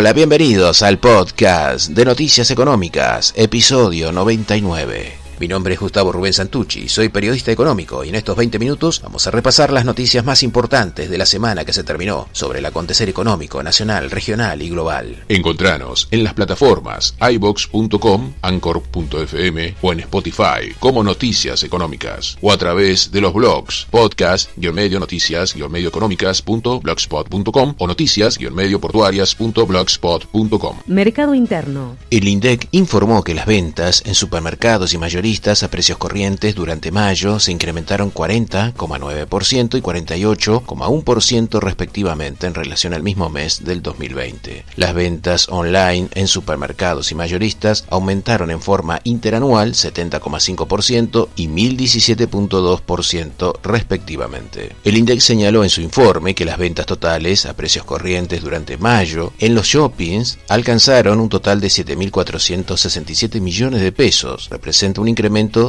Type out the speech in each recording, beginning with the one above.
Hola, bienvenidos al podcast de Noticias Económicas, episodio 99. Mi nombre es Gustavo Rubén Santucci, soy periodista económico y en estos 20 minutos vamos a repasar las noticias más importantes de la semana que se terminó sobre el acontecer económico nacional, regional y global. Encontranos en las plataformas ibox.com, anchor.fm o en Spotify como Noticias Económicas o a través de los blogs podcast-medio noticias-medio económicas.blogspot.com o noticias-medio portuarias.blogspot.com. Mercado interno. El INDEC informó que las ventas en supermercados y mayoría a precios corrientes durante mayo se incrementaron 40,9% y 48,1% respectivamente en relación al mismo mes del 2020. Las ventas online en supermercados y mayoristas aumentaron en forma interanual 70,5% y 1017,2% respectivamente. El INDEX señaló en su informe que las ventas totales a precios corrientes durante mayo en los shoppings alcanzaron un total de 7.467 millones de pesos, representa un incremento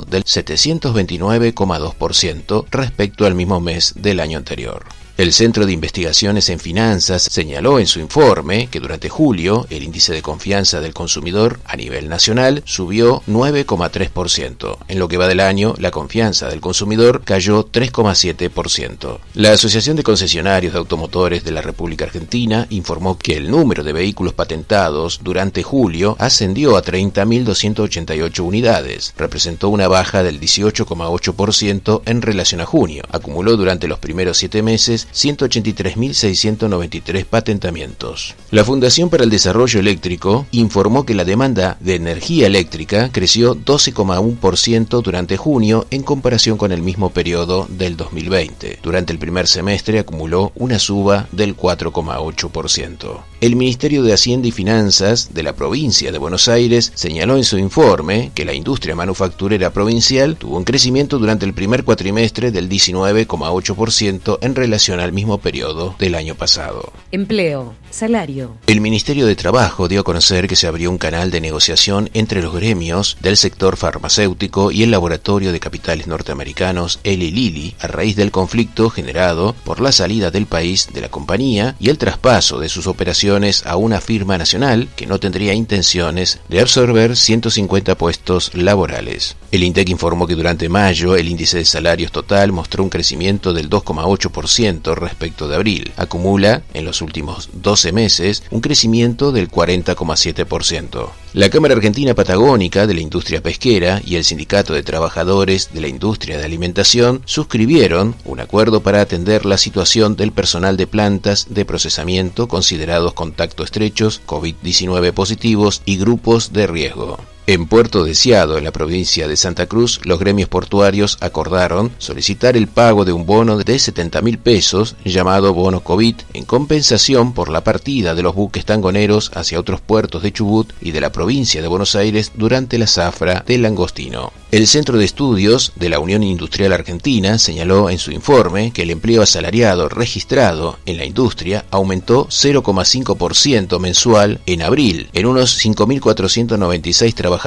del 729,2% respecto al mismo mes del año anterior. El Centro de Investigaciones en Finanzas señaló en su informe que durante julio el índice de confianza del consumidor a nivel nacional subió 9,3%. En lo que va del año, la confianza del consumidor cayó 3,7%. La Asociación de Concesionarios de Automotores de la República Argentina informó que el número de vehículos patentados durante julio ascendió a 30.288 unidades. Representó una baja del 18,8% en relación a junio. Acumuló durante los primeros siete meses 183.693 patentamientos. La Fundación para el Desarrollo Eléctrico informó que la demanda de energía eléctrica creció 12,1% durante junio en comparación con el mismo periodo del 2020. Durante el primer semestre acumuló una suba del 4,8%. El Ministerio de Hacienda y Finanzas de la provincia de Buenos Aires señaló en su informe que la industria manufacturera provincial tuvo un crecimiento durante el primer cuatrimestre del 19,8% en relación al mismo periodo del año pasado. Empleo, salario. El Ministerio de Trabajo dio a conocer que se abrió un canal de negociación entre los gremios del sector farmacéutico y el laboratorio de capitales norteamericanos Eli Lilly a raíz del conflicto generado por la salida del país de la compañía y el traspaso de sus operaciones a una firma nacional que no tendría intenciones de absorber 150 puestos laborales. El INTEC informó que durante mayo el índice de salarios total mostró un crecimiento del 2,8% respecto de abril. Acumula en los últimos 12 meses un crecimiento del 40,7%. La Cámara Argentina Patagónica de la Industria Pesquera y el Sindicato de Trabajadores de la Industria de Alimentación suscribieron un acuerdo para atender la situación del personal de plantas de procesamiento considerados contacto estrechos, COVID-19 positivos y grupos de riesgo. En Puerto Deseado, en la provincia de Santa Cruz, los gremios portuarios acordaron solicitar el pago de un bono de 70 mil pesos, llamado bono COVID, en compensación por la partida de los buques tangoneros hacia otros puertos de Chubut y de la provincia de Buenos Aires durante la zafra del Langostino. El Centro de Estudios de la Unión Industrial Argentina señaló en su informe que el empleo asalariado registrado en la industria aumentó 0,5% mensual en abril, en unos 5.496 trabajadores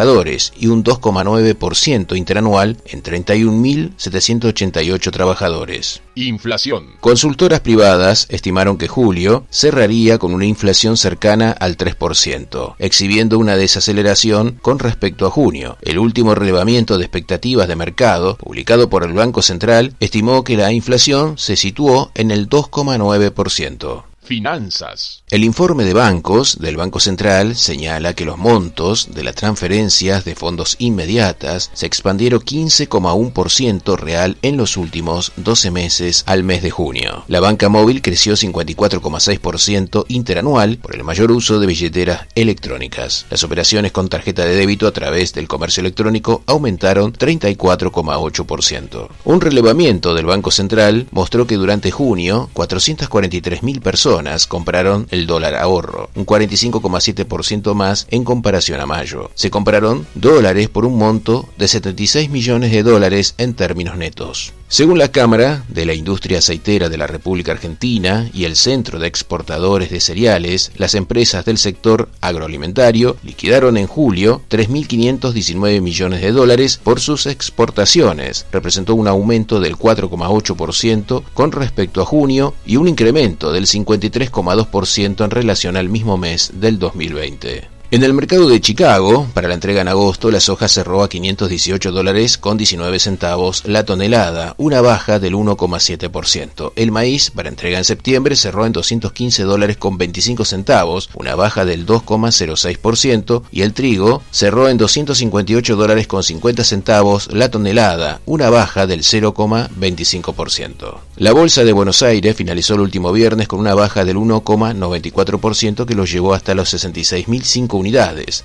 y un 2,9% interanual en 31.788 trabajadores. Inflación. Consultoras privadas estimaron que julio cerraría con una inflación cercana al 3%, exhibiendo una desaceleración con respecto a junio. El último relevamiento de expectativas de mercado, publicado por el Banco Central, estimó que la inflación se situó en el 2,9%. Finanzas. El informe de bancos del Banco Central señala que los montos de las transferencias de fondos inmediatas se expandieron 15,1% real en los últimos 12 meses al mes de junio. La banca móvil creció 54,6% interanual por el mayor uso de billeteras electrónicas. Las operaciones con tarjeta de débito a través del comercio electrónico aumentaron 34,8%. Un relevamiento del Banco Central mostró que durante junio 443.000 personas compraron el dólar ahorro, un 45,7% más en comparación a mayo. Se compraron dólares por un monto de 76 millones de dólares en términos netos. Según la Cámara de la Industria Aceitera de la República Argentina y el Centro de Exportadores de Cereales, las empresas del sector agroalimentario liquidaron en julio 3.519 millones de dólares por sus exportaciones. Representó un aumento del 4,8% con respecto a junio y un incremento del 53,2% en relación al mismo mes del 2020. En el mercado de Chicago, para la entrega en agosto, la soja cerró a 518 dólares con 19 centavos la tonelada, una baja del 1,7%. El maíz, para entrega en septiembre, cerró en 215 dólares con 25 centavos, una baja del 2,06%, y el trigo cerró en 258 dólares con 50 centavos la tonelada, una baja del 0,25%. La bolsa de Buenos Aires finalizó el último viernes con una baja del 1,94% que lo llevó hasta los 66.005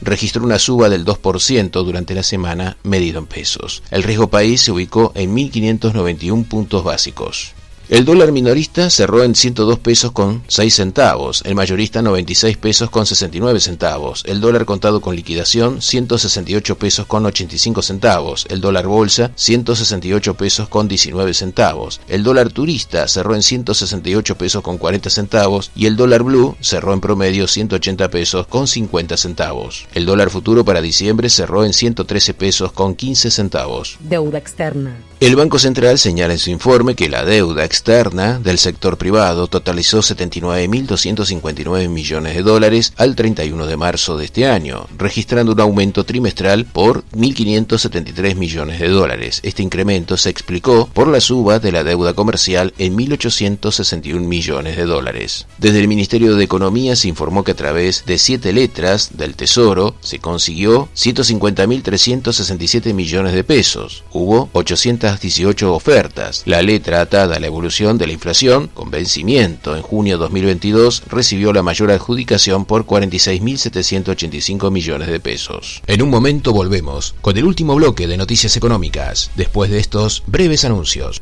Registró una suba del 2% durante la semana medido en pesos. El riesgo país se ubicó en 1.591 puntos básicos. El dólar minorista cerró en 102 pesos con 6 centavos, el mayorista 96 pesos con 69 centavos, el dólar contado con liquidación 168 pesos con 85 centavos, el dólar bolsa 168 pesos con 19 centavos, el dólar turista cerró en 168 pesos con 40 centavos y el dólar blue cerró en promedio 180 pesos con 50 centavos. El dólar futuro para diciembre cerró en 113 pesos con 15 centavos. Deuda externa. El Banco Central señala en su informe que la deuda externa del sector privado totalizó 79.259 millones de dólares al 31 de marzo de este año, registrando un aumento trimestral por 1.573 millones de dólares. Este incremento se explicó por la suba de la deuda comercial en 1.861 millones de dólares. Desde el Ministerio de Economía se informó que a través de siete letras del Tesoro se consiguió 150.367 millones de pesos. Hubo 800 18 ofertas. La letra atada a la evolución de la inflación, con vencimiento en junio 2022, recibió la mayor adjudicación por 46.785 millones de pesos. En un momento volvemos con el último bloque de noticias económicas, después de estos breves anuncios.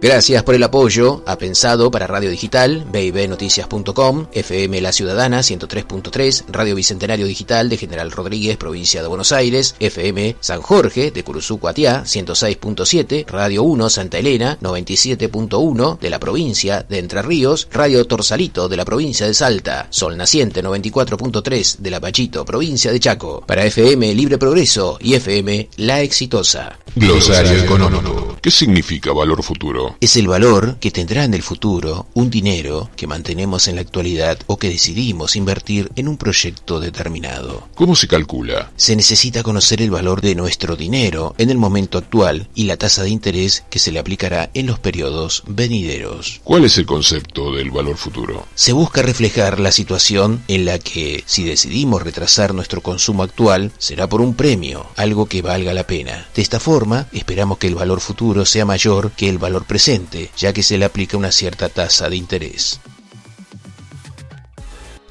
Gracias por el apoyo a Pensado para Radio Digital, bibnoticias.com, FM La Ciudadana 103.3, Radio Bicentenario Digital de General Rodríguez, provincia de Buenos Aires, FM San Jorge de Curuzú Cuatiá 106.7, Radio 1 Santa Elena 97.1 de la provincia de Entre Ríos, Radio Torsalito de la provincia de Salta, Sol Naciente 94.3 de La Pachito, provincia de Chaco, para FM Libre Progreso y FM La Exitosa. Glosario económico. ¿Qué significa valor futuro? Es el valor que tendrá en el futuro un dinero que mantenemos en la actualidad o que decidimos invertir en un proyecto determinado. ¿Cómo se calcula? Se necesita conocer el valor de nuestro dinero en el momento actual y la tasa de interés que se le aplicará en los periodos venideros. ¿Cuál es el concepto del valor futuro? Se busca reflejar la situación en la que si decidimos retrasar nuestro consumo actual será por un premio, algo que valga la pena. De esta forma, esperamos que el valor futuro sea mayor que el valor presente ya que se le aplica una cierta tasa de interés.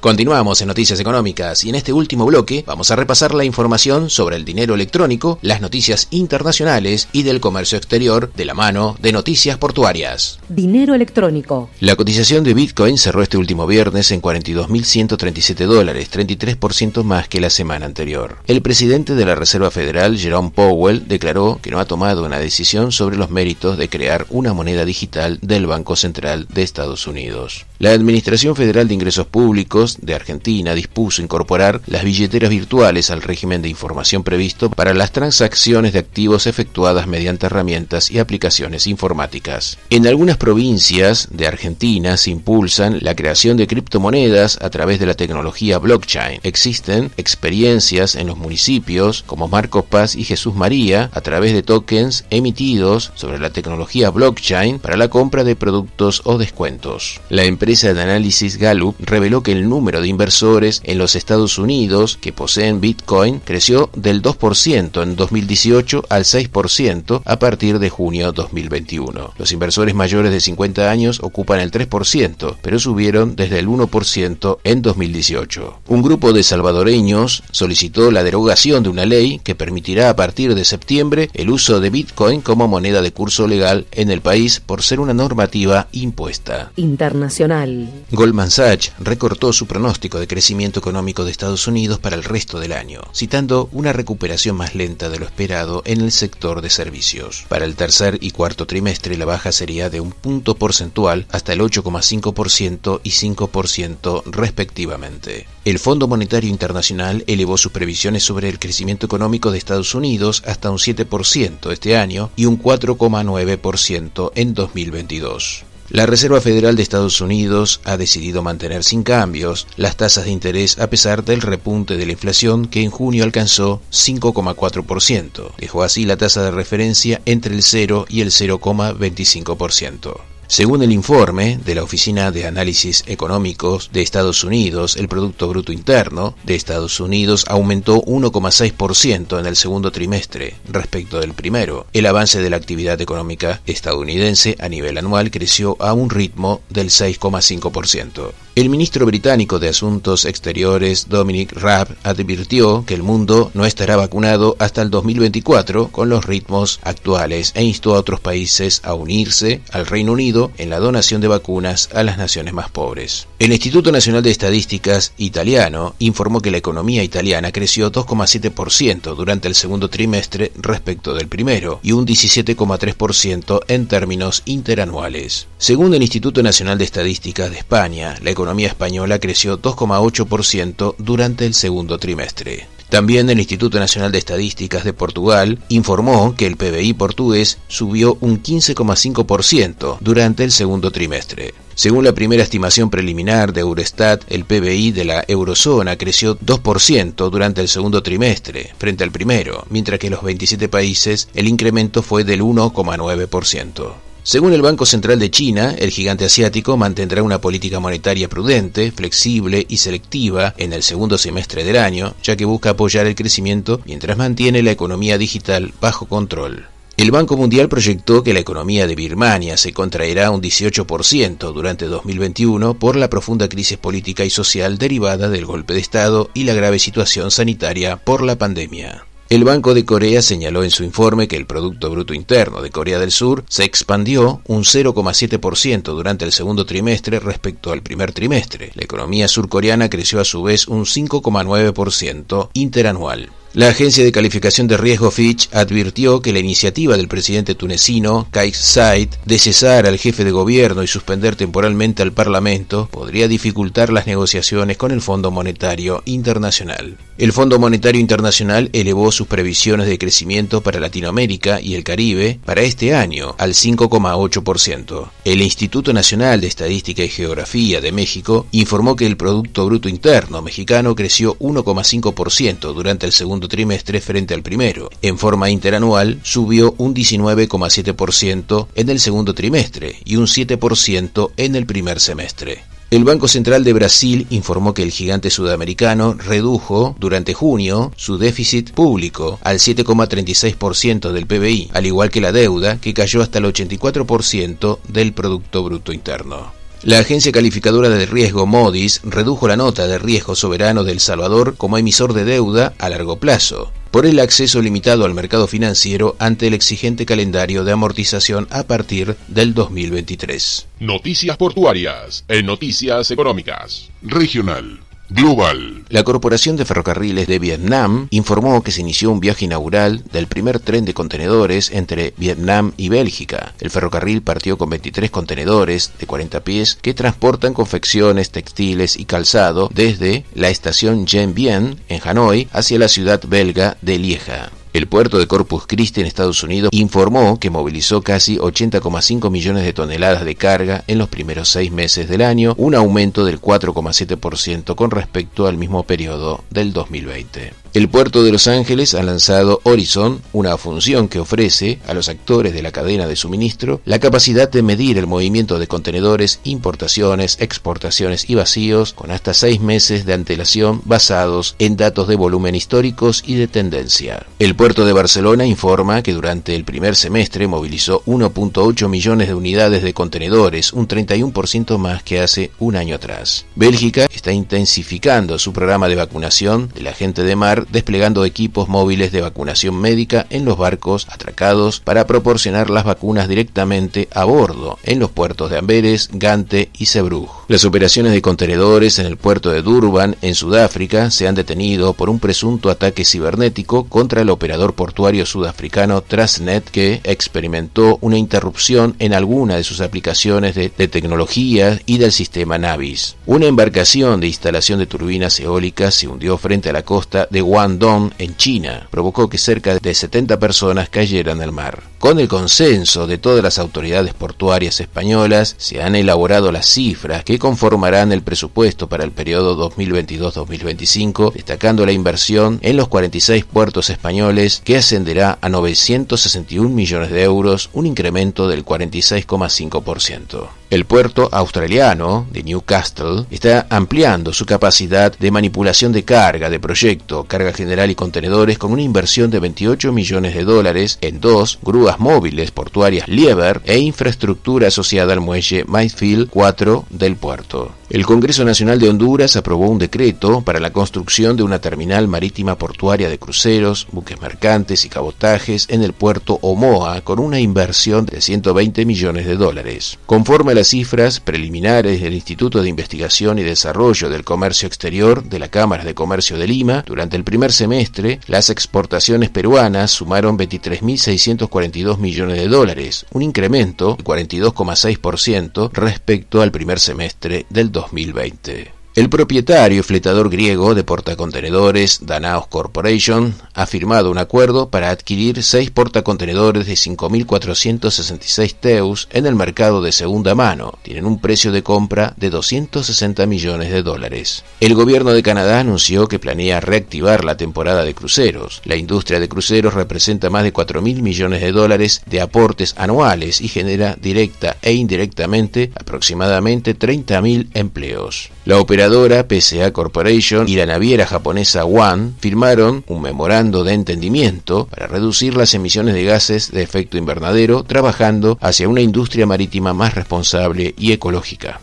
Continuamos en Noticias Económicas y en este último bloque vamos a repasar la información sobre el dinero electrónico, las noticias internacionales y del comercio exterior de la mano de Noticias Portuarias. Dinero electrónico. La cotización de Bitcoin cerró este último viernes en 42.137 dólares, 33% más que la semana anterior. El presidente de la Reserva Federal, Jerome Powell, declaró que no ha tomado una decisión sobre los méritos de crear una moneda digital del Banco Central de Estados Unidos. La Administración Federal de Ingresos Públicos de Argentina dispuso incorporar las billeteras virtuales al régimen de información previsto para las transacciones de activos efectuadas mediante herramientas y aplicaciones informáticas. En algunas provincias de Argentina se impulsan la creación de criptomonedas a través de la tecnología blockchain. Existen experiencias en los municipios como Marcos Paz y Jesús María a través de tokens emitidos sobre la tecnología blockchain para la compra de productos o descuentos. La empresa de análisis Gallup reveló que el número de inversores en los Estados Unidos que poseen Bitcoin creció del 2% en 2018 al 6% a partir de junio 2021. Los inversores mayores de 50 años ocupan el 3%, pero subieron desde el 1% en 2018. Un grupo de salvadoreños solicitó la derogación de una ley que permitirá a partir de septiembre el uso de Bitcoin como moneda de curso legal en el país por ser una normativa impuesta. Internacional. Goldman Sachs recortó su pronóstico de crecimiento económico de Estados Unidos para el resto del año, citando una recuperación más lenta de lo esperado en el sector de servicios. Para el tercer y cuarto trimestre la baja sería de un punto porcentual hasta el 8,5% y 5% respectivamente. El Fondo Monetario Internacional elevó sus previsiones sobre el crecimiento económico de Estados Unidos hasta un 7% este año y un 4,9% en 2022. La Reserva Federal de Estados Unidos ha decidido mantener sin cambios las tasas de interés a pesar del repunte de la inflación que en junio alcanzó 5,4%. Dejó así la tasa de referencia entre el 0 y el 0,25%. Según el informe de la Oficina de Análisis Económicos de Estados Unidos, el Producto Bruto Interno de Estados Unidos aumentó 1,6% en el segundo trimestre respecto del primero. El avance de la actividad económica estadounidense a nivel anual creció a un ritmo del 6,5%. El ministro británico de Asuntos Exteriores, Dominic Raab, advirtió que el mundo no estará vacunado hasta el 2024 con los ritmos actuales e instó a otros países a unirse al Reino Unido en la donación de vacunas a las naciones más pobres. El Instituto Nacional de Estadísticas italiano informó que la economía italiana creció 2,7% durante el segundo trimestre respecto del primero y un 17,3% en términos interanuales. Según el Instituto Nacional de Estadísticas de España, la economía española creció 2,8% durante el segundo trimestre. También el Instituto Nacional de Estadísticas de Portugal informó que el PBI portugués subió un 15,5% durante el segundo trimestre. Según la primera estimación preliminar de Eurostat, el PBI de la eurozona creció 2% durante el segundo trimestre frente al primero, mientras que en los 27 países el incremento fue del 1,9%. Según el Banco Central de China, el gigante asiático mantendrá una política monetaria prudente, flexible y selectiva en el segundo semestre del año, ya que busca apoyar el crecimiento mientras mantiene la economía digital bajo control. El Banco Mundial proyectó que la economía de Birmania se contraerá un 18% durante 2021 por la profunda crisis política y social derivada del golpe de Estado y la grave situación sanitaria por la pandemia. El Banco de Corea señaló en su informe que el Producto Bruto Interno de Corea del Sur se expandió un 0,7% durante el segundo trimestre respecto al primer trimestre. La economía surcoreana creció a su vez un 5,9% interanual. La agencia de calificación de riesgo Fitch advirtió que la iniciativa del presidente tunecino Kais Saied de cesar al jefe de gobierno y suspender temporalmente al Parlamento podría dificultar las negociaciones con el Fondo Monetario Internacional. El Fondo Monetario Internacional elevó sus previsiones de crecimiento para Latinoamérica y el Caribe para este año al 5,8%. El Instituto Nacional de Estadística y Geografía de México informó que el Producto Bruto Interno mexicano creció 1,5% durante el segundo trimestre frente al primero. En forma interanual subió un 19,7% en el segundo trimestre y un 7% en el primer semestre. El Banco Central de Brasil informó que el gigante sudamericano redujo durante junio su déficit público al 7,36% del PBI, al igual que la deuda, que cayó hasta el 84% del Producto Bruto Interno. La agencia calificadora de riesgo Modis redujo la nota de riesgo soberano de El Salvador como emisor de deuda a largo plazo, por el acceso limitado al mercado financiero ante el exigente calendario de amortización a partir del 2023. Noticias portuarias en Noticias Económicas. Regional. Global. La Corporación de Ferrocarriles de Vietnam informó que se inició un viaje inaugural del primer tren de contenedores entre Vietnam y Bélgica. El ferrocarril partió con 23 contenedores de 40 pies que transportan confecciones, textiles y calzado desde la estación Dien Bien en Hanoi hacia la ciudad belga de Lieja. El puerto de Corpus Christi en Estados Unidos informó que movilizó casi 80,5 millones de toneladas de carga en los primeros seis meses del año, un aumento del 4,7% con respecto al mismo periodo del 2020. El puerto de Los Ángeles ha lanzado Horizon, una función que ofrece a los actores de la cadena de suministro la capacidad de medir el movimiento de contenedores, importaciones, exportaciones y vacíos con hasta seis meses de antelación basados en datos de volumen históricos y de tendencia. El puerto de Barcelona informa que durante el primer semestre movilizó 1.8 millones de unidades de contenedores, un 31% más que hace un año atrás. Bélgica está intensificando su programa de vacunación de la gente de mar desplegando equipos móviles de vacunación médica en los barcos atracados para proporcionar las vacunas directamente a bordo en los puertos de Amberes, Gante y Zeebrugge. Las operaciones de contenedores en el puerto de Durban, en Sudáfrica, se han detenido por un presunto ataque cibernético contra el operador portuario sudafricano Transnet que experimentó una interrupción en alguna de sus aplicaciones de, de tecnología y del sistema Navis. Una embarcación de instalación de turbinas eólicas se hundió frente a la costa de Guangdong, en China. Provocó que cerca de 70 personas cayeran al mar. Con el consenso de todas las autoridades portuarias españolas, se han elaborado las cifras que conformarán el presupuesto para el periodo 2022-2025, destacando la inversión en los 46 puertos españoles que ascenderá a 961 millones de euros, un incremento del 46,5%. El puerto australiano de Newcastle está ampliando su capacidad de manipulación de carga de proyecto, carga general y contenedores con una inversión de 28 millones de dólares en dos grúas móviles portuarias Lieber e infraestructura asociada al muelle Mayfield 4 del puerto. El Congreso Nacional de Honduras aprobó un decreto para la construcción de una terminal marítima portuaria de cruceros, buques mercantes y cabotajes en el puerto Omoa con una inversión de 120 millones de dólares. Conforme las cifras preliminares del Instituto de Investigación y Desarrollo del Comercio Exterior de la Cámara de Comercio de Lima, durante el primer semestre las exportaciones peruanas sumaron 23.642 millones de dólares, un incremento de 42,6% respecto al primer semestre del 2020. El propietario y fletador griego de portacontenedores Danaos Corporation ha firmado un acuerdo para adquirir seis portacontenedores de 5.466 teus en el mercado de segunda mano. Tienen un precio de compra de 260 millones de dólares. El gobierno de Canadá anunció que planea reactivar la temporada de cruceros. La industria de cruceros representa más de 4.000 millones de dólares de aportes anuales y genera directa e indirectamente aproximadamente 30.000 empleos. La PSA Corporation y la naviera japonesa One firmaron un memorando de entendimiento para reducir las emisiones de gases de efecto invernadero, trabajando hacia una industria marítima más responsable y ecológica.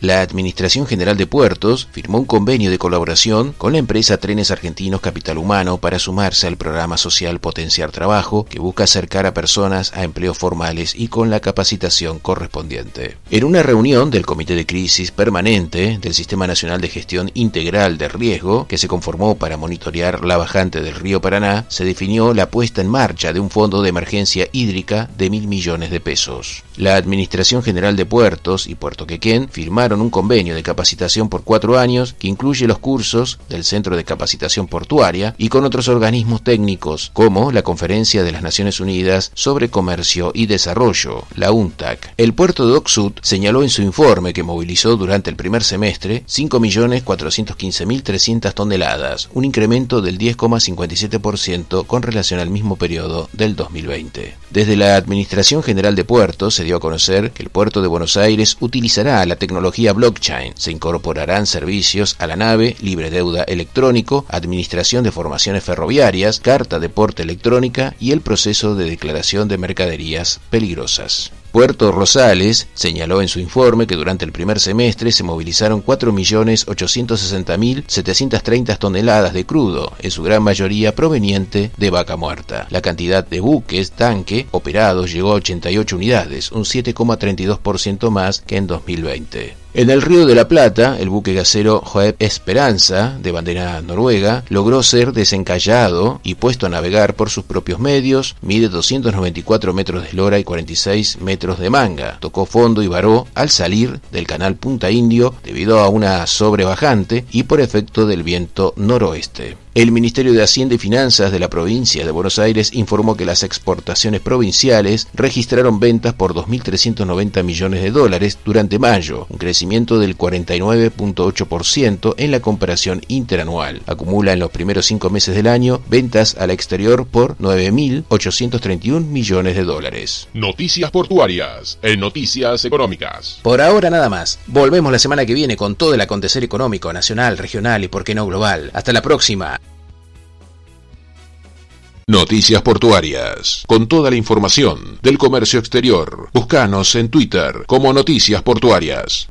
La Administración General de Puertos firmó un convenio de colaboración con la empresa Trenes Argentinos Capital Humano para sumarse al programa social Potenciar Trabajo, que busca acercar a personas a empleos formales y con la capacitación correspondiente. En una reunión del Comité de Crisis Permanente del Sistema Nacional de Gestión Integral de Riesgo, que se conformó para monitorear la bajante del río Paraná, se definió la puesta en marcha de un fondo de emergencia hídrica de mil millones de pesos. La Administración General de Puertos y Puerto Quequén firmaron un convenio de capacitación por cuatro años que incluye los cursos del Centro de Capacitación Portuaria y con otros organismos técnicos, como la Conferencia de las Naciones Unidas sobre Comercio y Desarrollo, la UNTAC. El puerto de Oxud señaló en su informe que movilizó durante el primer semestre 5.415.300 toneladas, un incremento del 10,57% con relación al mismo periodo del 2020. Desde la Administración General de Puertos se dio a conocer que el puerto de Buenos Aires la tecnología blockchain. Se incorporarán servicios a la nave, libre deuda electrónico, administración de formaciones ferroviarias, carta de porte electrónica y el proceso de declaración de mercaderías peligrosas. Puerto Rosales señaló en su informe que durante el primer semestre se movilizaron 4.860.730 toneladas de crudo, en su gran mayoría proveniente de vaca muerta. La cantidad de buques tanque operados llegó a 88 unidades, un 7,32% más que en 2020. En el Río de la Plata, el buque gasero Joeb Esperanza, de bandera noruega, logró ser desencallado y puesto a navegar por sus propios medios, mide 294 metros de eslora y 46 metros de manga. Tocó fondo y varó al salir del canal Punta Indio debido a una sobrebajante y por efecto del viento noroeste. El Ministerio de Hacienda y Finanzas de la provincia de Buenos Aires informó que las exportaciones provinciales registraron ventas por 2.390 millones de dólares durante mayo, un crecimiento del 49.8% en la comparación interanual. Acumula en los primeros cinco meses del año ventas al exterior por 9.831 millones de dólares. Noticias portuarias en Noticias Económicas. Por ahora nada más. Volvemos la semana que viene con todo el acontecer económico nacional, regional y por qué no global. Hasta la próxima. Noticias Portuarias. Con toda la información del comercio exterior. Búscanos en Twitter como Noticias Portuarias.